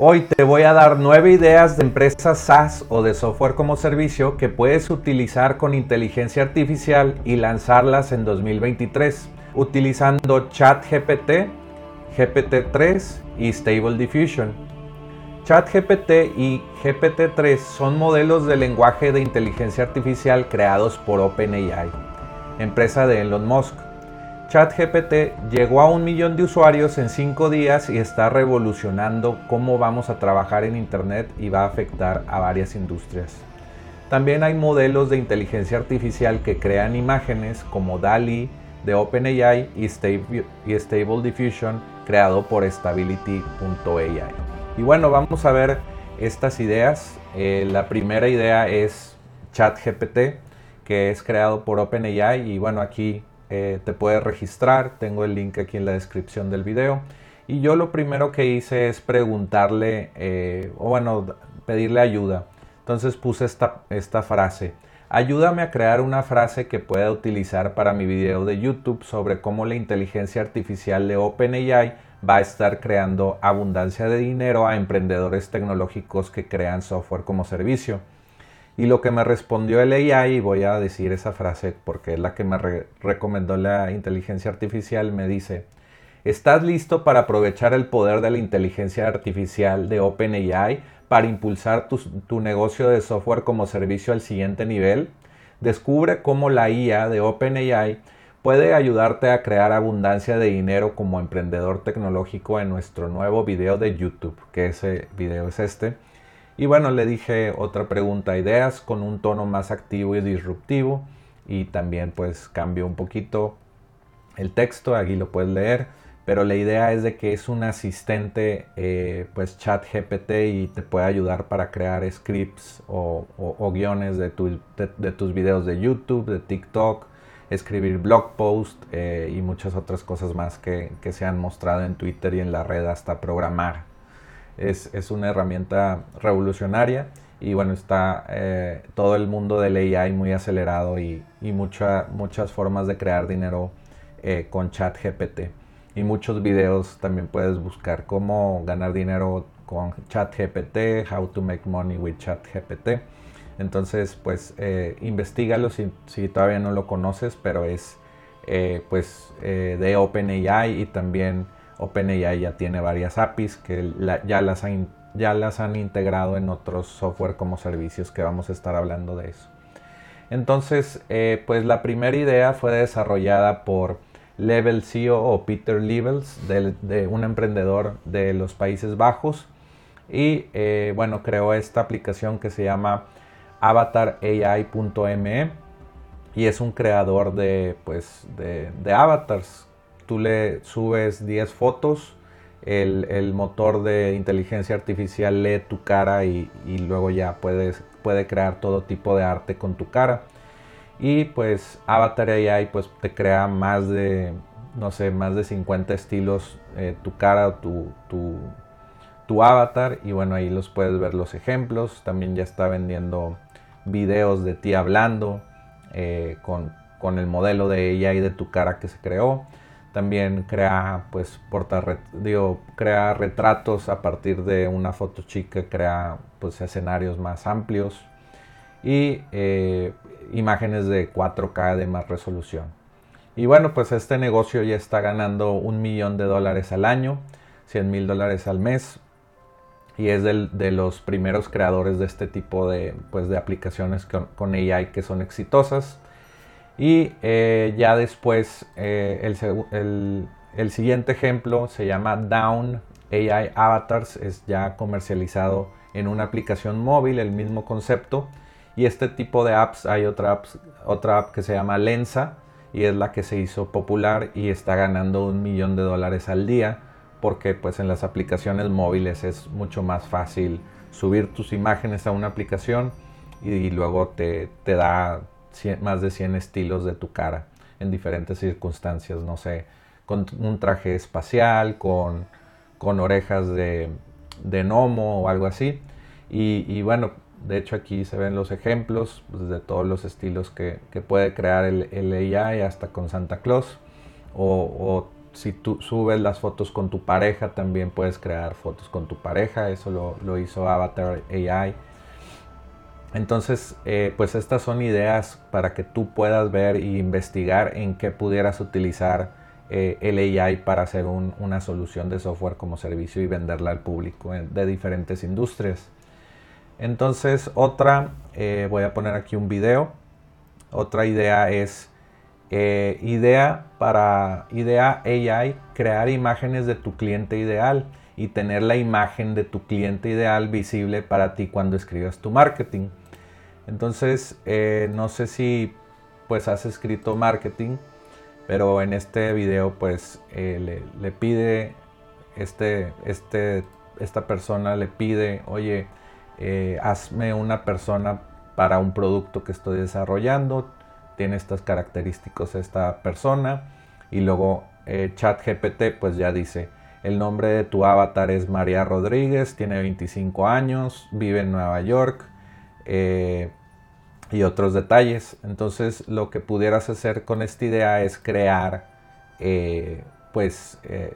Hoy te voy a dar nueve ideas de empresas SaaS o de software como servicio que puedes utilizar con inteligencia artificial y lanzarlas en 2023 utilizando ChatGPT, GPT-3 y Stable Diffusion. ChatGPT y GPT-3 son modelos de lenguaje de inteligencia artificial creados por OpenAI, empresa de Elon Musk. ChatGPT llegó a un millón de usuarios en cinco días y está revolucionando cómo vamos a trabajar en Internet y va a afectar a varias industrias. También hay modelos de inteligencia artificial que crean imágenes como DALI de OpenAI y Stable, Diffusion creado por Stability.ai. Y bueno, vamos a ver estas ideas. Eh, la primera idea es ChatGPT, que es creado por OpenAI y bueno, aquí eh, te puedes registrar, tengo el link aquí en la descripción del video. Y yo lo primero que hice es preguntarle, eh, o bueno, pedirle ayuda. Entonces puse esta, esta frase. Ayúdame a crear una frase que pueda utilizar para mi video de YouTube sobre cómo la inteligencia artificial de OpenAI va a estar creando abundancia de dinero a emprendedores tecnológicos que crean software como servicio. Y lo que me respondió el AI, y voy a decir esa frase porque es la que me recomendó la inteligencia artificial, me dice, ¿estás listo para aprovechar el poder de la inteligencia artificial de OpenAI para impulsar tu, tu negocio de software como servicio al siguiente nivel? Descubre cómo la IA de OpenAI puede ayudarte a crear abundancia de dinero como emprendedor tecnológico en nuestro nuevo video de YouTube, que ese video es este y bueno, le dije otra pregunta, ideas con un tono más activo y disruptivo. Y también pues cambio un poquito el texto, aquí lo puedes leer. Pero la idea es de que es un asistente eh, pues chat GPT y te puede ayudar para crear scripts o, guiones de, de, tus videos de YouTube, de TikTok, escribir blog posts eh, y muchas otras cosas más que, que se han mostrado en Twitter y en la red hasta programar es, una herramienta revolucionaria y bueno, está eh, todo el mundo del AI muy acelerado y, muchas formas de crear dinero eh, con ChatGPT. Y muchos videos también puedes buscar cómo ganar dinero con ChatGPT, how to make money with ChatGPT. Entonces, pues eh, investigalo si, si, todavía no lo conoces, pero es pues de OpenAI y también OpenAI ya tiene varias APIs que ya, las han, ya las han integrado en otros software como servicios que vamos a estar hablando de eso. Entonces, eh, pues la primera idea fue desarrollada por Level CEO o Peter Levels, de, un emprendedor de los Países Bajos. Y eh, bueno, creó esta aplicación que se llama avatarai.me y es un creador de, pues, de avatars tú le subes 10 fotos, el, motor de inteligencia artificial lee tu cara y, luego ya puedes, puede crear todo tipo de arte con tu cara. Y pues Avatar AI pues te crea más de, no sé, más de 50 estilos, eh, tu cara, tu, tu, tu avatar. Y bueno, ahí los puedes ver los ejemplos. También ya está vendiendo videos de ti hablando eh, con, con el modelo de AI de tu cara que se creó. También crea, pues, digo, crea retratos a partir de una foto chica, crea pues, escenarios más amplios y eh, imágenes de 4K de más resolución. Y bueno, pues este negocio ya está ganando un millón de dólares al año, 100 mil dólares al mes. Y es de los primeros creadores de este tipo de, pues, de aplicaciones con, con AI que son exitosas. Y eh, ya después eh, el, siguiente ejemplo se llama Down AI Avatars, es ya comercializado en una aplicación móvil, el mismo concepto. Y este tipo de apps, hay otra, otra app que se llama Lensa y es la que se hizo popular y está ganando un millón de dólares al día porque pues en las aplicaciones móviles es mucho más fácil subir tus imágenes a una aplicación y, luego te, te da más de 100 estilos de tu cara en diferentes circunstancias, no sé, con un traje espacial, con, con orejas de, de, gnomo o algo así. Y, bueno, de hecho aquí se ven los ejemplos pues, de todos los estilos que, que puede crear el, AI hasta con Santa Claus o, si tú subes las fotos con tu pareja, también puedes crear fotos con tu pareja. Eso lo, lo hizo Avatar AI. Entonces, eh, pues estas son ideas para que tú puedas ver e investigar en qué pudieras utilizar eh, el AI para hacer una solución de software como servicio y venderla al público de diferentes industrias. Entonces, otra, eh, voy a poner aquí un video. Otra idea es idea para idea AI, crear imágenes de tu cliente ideal y tener la imagen de tu cliente ideal visible para ti cuando escribas tu marketing. Entonces, eh, no sé si pues has escrito marketing, pero en este video pues eh, le, pide, este, este, esta persona le pide, oye, eh, hazme una persona para un producto que estoy desarrollando, tiene estas características esta persona y luego ChatGPT pues ya dice, el nombre de tu avatar es María Rodríguez, tiene 25 años, vive en Nueva York, eh, y otros detalles. Entonces lo que pudieras hacer con esta idea es crear, eh, pues, eh,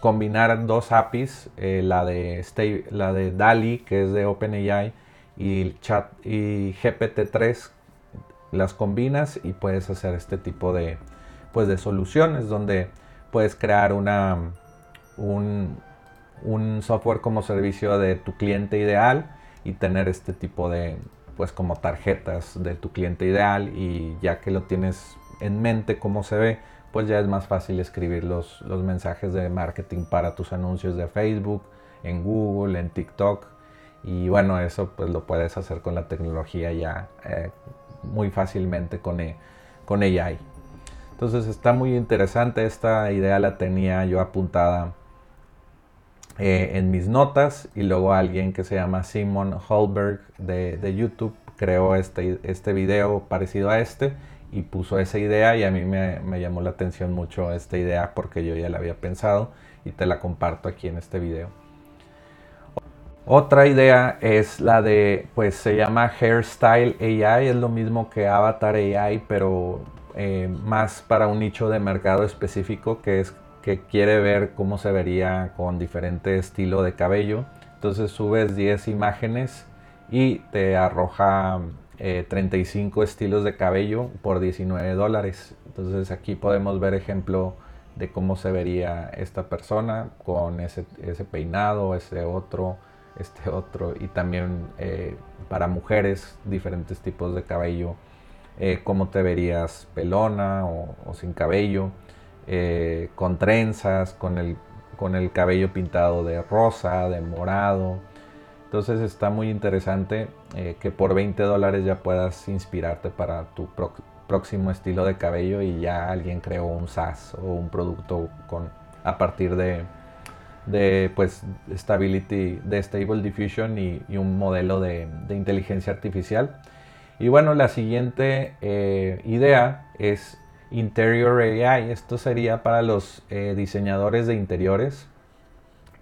combinar dos APIs, la, de la de DALI, que es de OpenAI, y, chat, y GPT-3, las combinas y puedes hacer este tipo de, pues, de soluciones donde puedes crear una, un, un software como servicio de tu cliente ideal y tener este tipo de, pues como tarjetas de tu cliente ideal y ya que lo tienes en mente cómo se ve, pues ya es más fácil escribir los, los mensajes de marketing para tus anuncios de Facebook, en Google, en TikTok. Y bueno, eso pues lo puedes hacer con la tecnología ya eh, muy fácilmente con, e, con AI. Entonces está muy interesante, esta idea la tenía yo apuntada eh, en mis notas y luego alguien que se llama Simon Holberg de, YouTube creó este, este video parecido a este y puso esa idea y a mí me, llamó la atención mucho esta idea porque yo ya la había pensado y te la comparto aquí en este video. Otra idea es la de, pues se llama Hairstyle AI, es lo mismo que Avatar AI, pero eh, más para un nicho de mercado específico que es que quiere ver cómo se vería con diferente estilo de cabello. Entonces subes 10 imágenes y te arroja 35 eh, estilos de cabello por 19 dólares. Entonces aquí podemos ver ejemplo de cómo se vería esta persona con ese, peinado, ese otro, este otro y también eh, para mujeres diferentes tipos de cabello, eh, cómo te verías pelona o sin cabello. Eh, con trenzas, con el, con el cabello pintado de rosa, de morado. Entonces está muy interesante eh, que por 20 dólares ya puedas inspirarte para tu próximo estilo de cabello y ya alguien creó un SaaS o un producto con, a partir de, de pues stability, de stable diffusion y, un modelo de, inteligencia artificial. Y bueno, la siguiente eh, idea es Interior AI. Esto sería para los eh, diseñadores de interiores.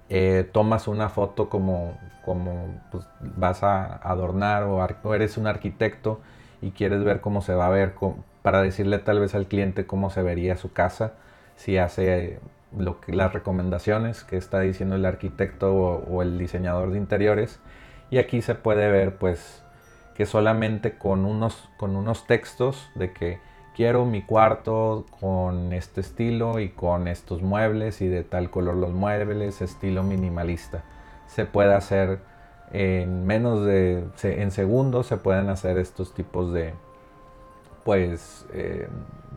Eh, tomas una foto como, como pues, vas a adornar o, eres un arquitecto y quieres ver cómo se va a ver para decirle tal vez al cliente cómo se vería su casa si hace lo que, las recomendaciones que está diciendo el arquitecto o, o el diseñador de interiores y aquí se puede ver pues que solamente con unos, con unos textos de que quiero mi cuarto con este estilo y con estos muebles y de tal color los muebles, estilo minimalista. Se puede hacer en menos de, en segundos se pueden hacer estos tipos de, pues, eh,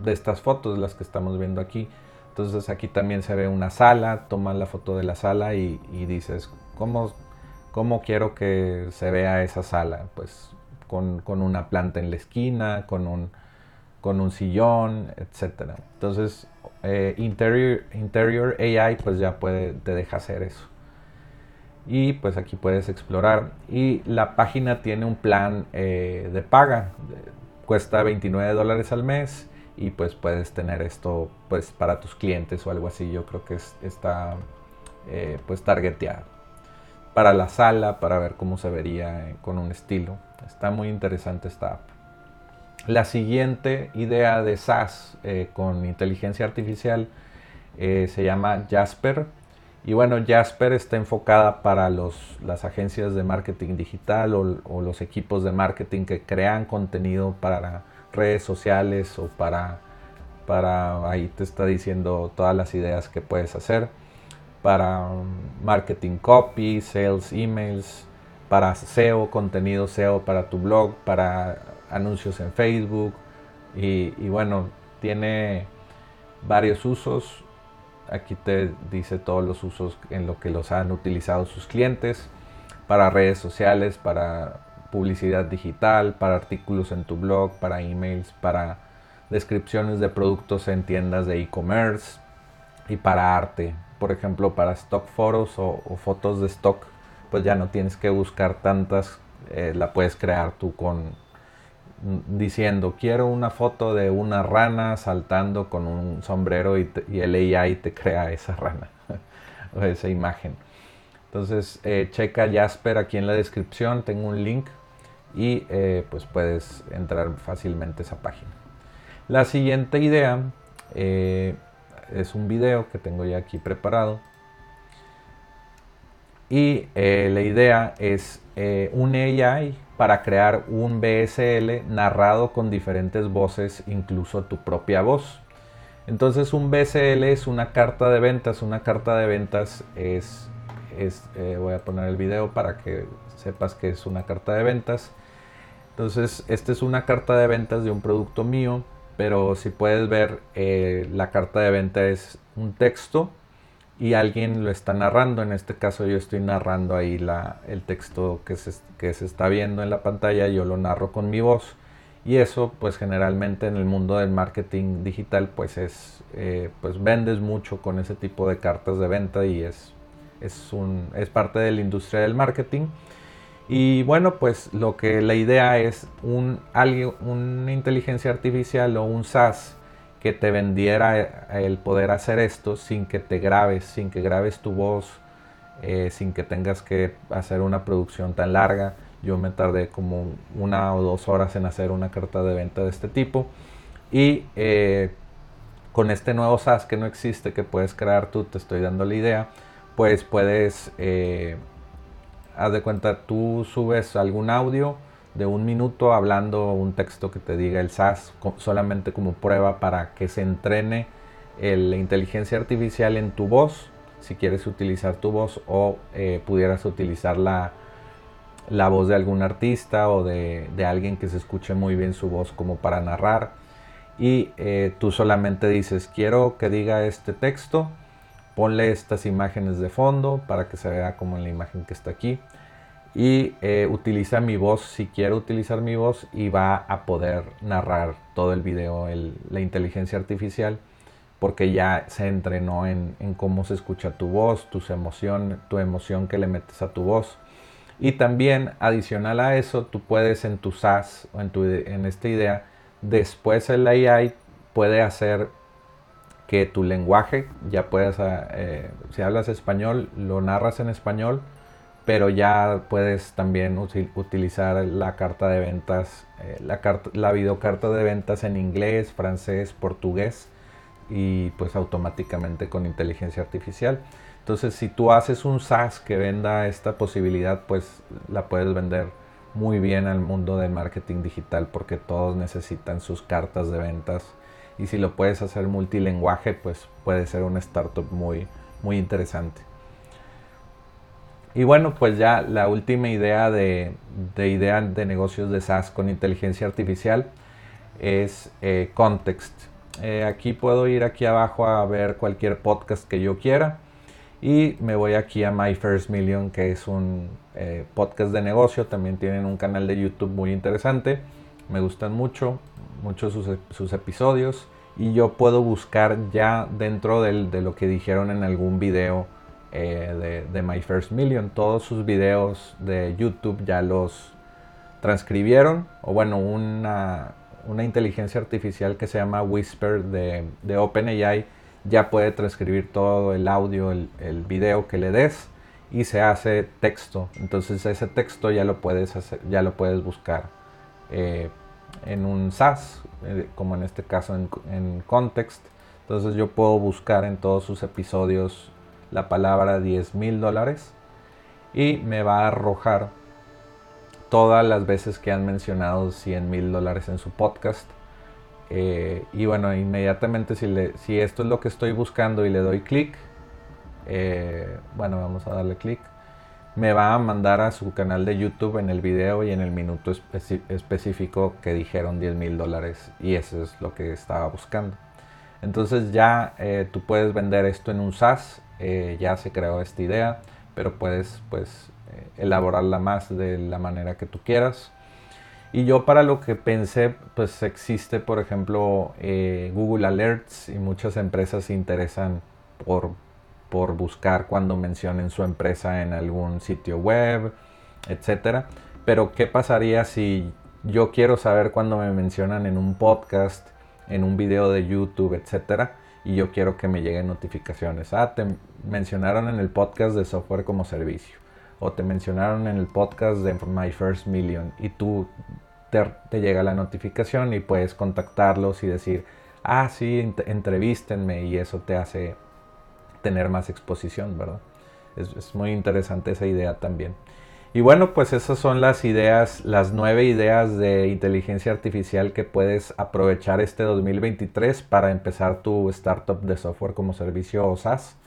de estas fotos, las que estamos viendo aquí. Entonces aquí también se ve una sala, tomas la foto de la sala y, dices, ¿cómo, ¿cómo, quiero que se vea esa sala? Pues con, con una planta en la esquina, con un con un sillón, etcétera. Entonces, eh, interior, interior AI pues ya puede, te deja hacer eso. Y pues aquí puedes explorar. Y la página tiene un plan eh, de paga. Cuesta 29 dólares al mes. Y pues puedes tener esto pues para tus clientes o algo así. Yo creo que está eh, pues targeteado. Para la sala, para ver cómo se vería con un estilo. Está muy interesante esta app. La siguiente idea de SaaS eh, con inteligencia artificial eh, se llama Jasper. Y bueno, Jasper está enfocada para los, las agencias de marketing digital o, o, los equipos de marketing que crean contenido para redes sociales o para, para, ahí te está diciendo todas las ideas que puedes hacer, para um, marketing copy, sales emails, para SEO, contenido SEO para tu blog, para anuncios en Facebook y, bueno, tiene varios usos. Aquí te dice todos los usos en lo que los han utilizado sus clientes para redes sociales, para publicidad digital, para artículos en tu blog, para emails, para descripciones de productos en tiendas de e-commerce y para arte. Por ejemplo, para stock photos o, fotos de stock, pues ya no tienes que buscar tantas, eh, la puedes crear tú con diciendo quiero una foto de una rana saltando con un sombrero y, el AI te crea esa rana o esa imagen. Entonces eh, checa Jasper aquí en la descripción, tengo un link y eh, pues puedes entrar fácilmente a esa página. La siguiente idea eh, es un video que tengo ya aquí preparado y la idea es un AI para crear un BSL narrado con diferentes voces, incluso tu propia voz. Entonces un BSL es una carta de ventas, una carta de ventas es, es eh, voy a poner el video para que sepas que es una carta de ventas. Entonces esta es una carta de ventas de un producto mío, pero si puedes ver eh, la carta de venta es un texto y alguien lo está narrando. En este caso yo estoy narrando ahí la, el texto que se, que se está viendo en la pantalla, yo lo narro con mi voz. Y eso pues generalmente en el mundo del marketing digital pues es, eh, pues vendes mucho con ese tipo de cartas de venta y es, es, un, es parte de la industria del marketing. Y bueno, pues lo que la idea es un, una inteligencia artificial o un SaaS que te vendiera el poder hacer esto sin que te grabes, sin que grabes tu voz, eh, sin que tengas que hacer una producción tan larga. Yo me tardé como una o dos horas en hacer una carta de venta de este tipo. Y eh, con este nuevo SaaS que no existe, que puedes crear tú, te estoy dando la idea, pues puedes, eh, haz de cuenta, tú subes algún audio de un minuto hablando un texto que te diga el SAS solamente como prueba para que se entrene la inteligencia artificial en tu voz, si quieres utilizar tu voz o eh, pudieras utilizar la, la, voz de algún artista o de, alguien que se escuche muy bien su voz como para narrar. Y eh, tú solamente dices, quiero que diga este texto, ponle estas imágenes de fondo para que se vea como en la imagen que está aquí y eh, utiliza mi voz si quiero utilizar mi voz y va a poder narrar todo el video la inteligencia artificial porque ya se entrenó en, cómo se escucha tu voz, tus emociones, tu emoción que le metes a tu voz. Y también adicional a eso, tú puedes en tu SaaS o en, tu, en esta idea, después el AI puede hacer que tu lenguaje, ya puedes, eh, si hablas español, lo narras en español, pero ya puedes también utilizar la carta de ventas, eh, la, videocarta de ventas en inglés, francés, portugués y pues automáticamente con inteligencia artificial. Entonces si tú haces un SaaS que venda esta posibilidad, pues la puedes vender muy bien al mundo del marketing digital porque todos necesitan sus cartas de ventas y si lo puedes hacer multilenguaje, pues puede ser una startup muy, muy interesante. Y bueno, pues ya la última idea de, idea de negocios de SaaS con inteligencia artificial es eh, Context. Eh, aquí puedo ir aquí abajo a ver cualquier podcast que yo quiera y me voy aquí a My First Million que es un eh, podcast de negocio. También tienen un canal de YouTube muy interesante. Me gustan mucho, mucho sus, episodios y yo puedo buscar ya dentro de lo que dijeron en algún video eh, de, My First Million. Todos sus videos de YouTube ya los transcribieron. O bueno, una, una inteligencia artificial que se llama Whisper de, de OpenAI ya puede transcribir todo el audio, el, video que le des y se hace texto. Entonces ese texto ya lo puedes hacer, ya lo puedes buscar eh, en un SaaS, eh, como en este caso en, en Context Entonces yo puedo buscar en todos sus episodios la palabra 10 mil dólares y me va a arrojar todas las veces que han mencionado 100 mil dólares en su podcast. Eh, y bueno, inmediatamente si, si esto es lo que estoy buscando y le doy clic, eh, bueno, vamos a darle clic, me va a mandar a su canal de YouTube en el video y en el minuto específico que dijeron 10 mil dólares y eso es lo que estaba buscando. Entonces ya eh, tú puedes vender esto en un SaaS, eh, ya se creó esta idea, pero puedes pues eh, elaborarla más de la manera que tú quieras. Y yo para lo que pensé, pues existe por ejemplo Google Alerts y muchas empresas se interesan por, por buscar cuando mencionen su empresa en algún sitio web, etcétera. Pero ¿qué pasaría si yo quiero saber cuando me mencionan en un podcast? En un video de YouTube, etcétera, y yo quiero que me lleguen notificaciones. Ah, te mencionaron en el podcast de software como servicio, o te mencionaron en el podcast de My First Million, y tú te, llega la notificación y puedes contactarlos y decir, ah, sí, entrevístenme, y eso te hace tener más exposición, ¿verdad? es muy interesante esa idea también. Y bueno, pues esas son las ideas, las nueve ideas de inteligencia artificial que puedes aprovechar este 2023 para empezar tu startup de software como servicio o SaaS.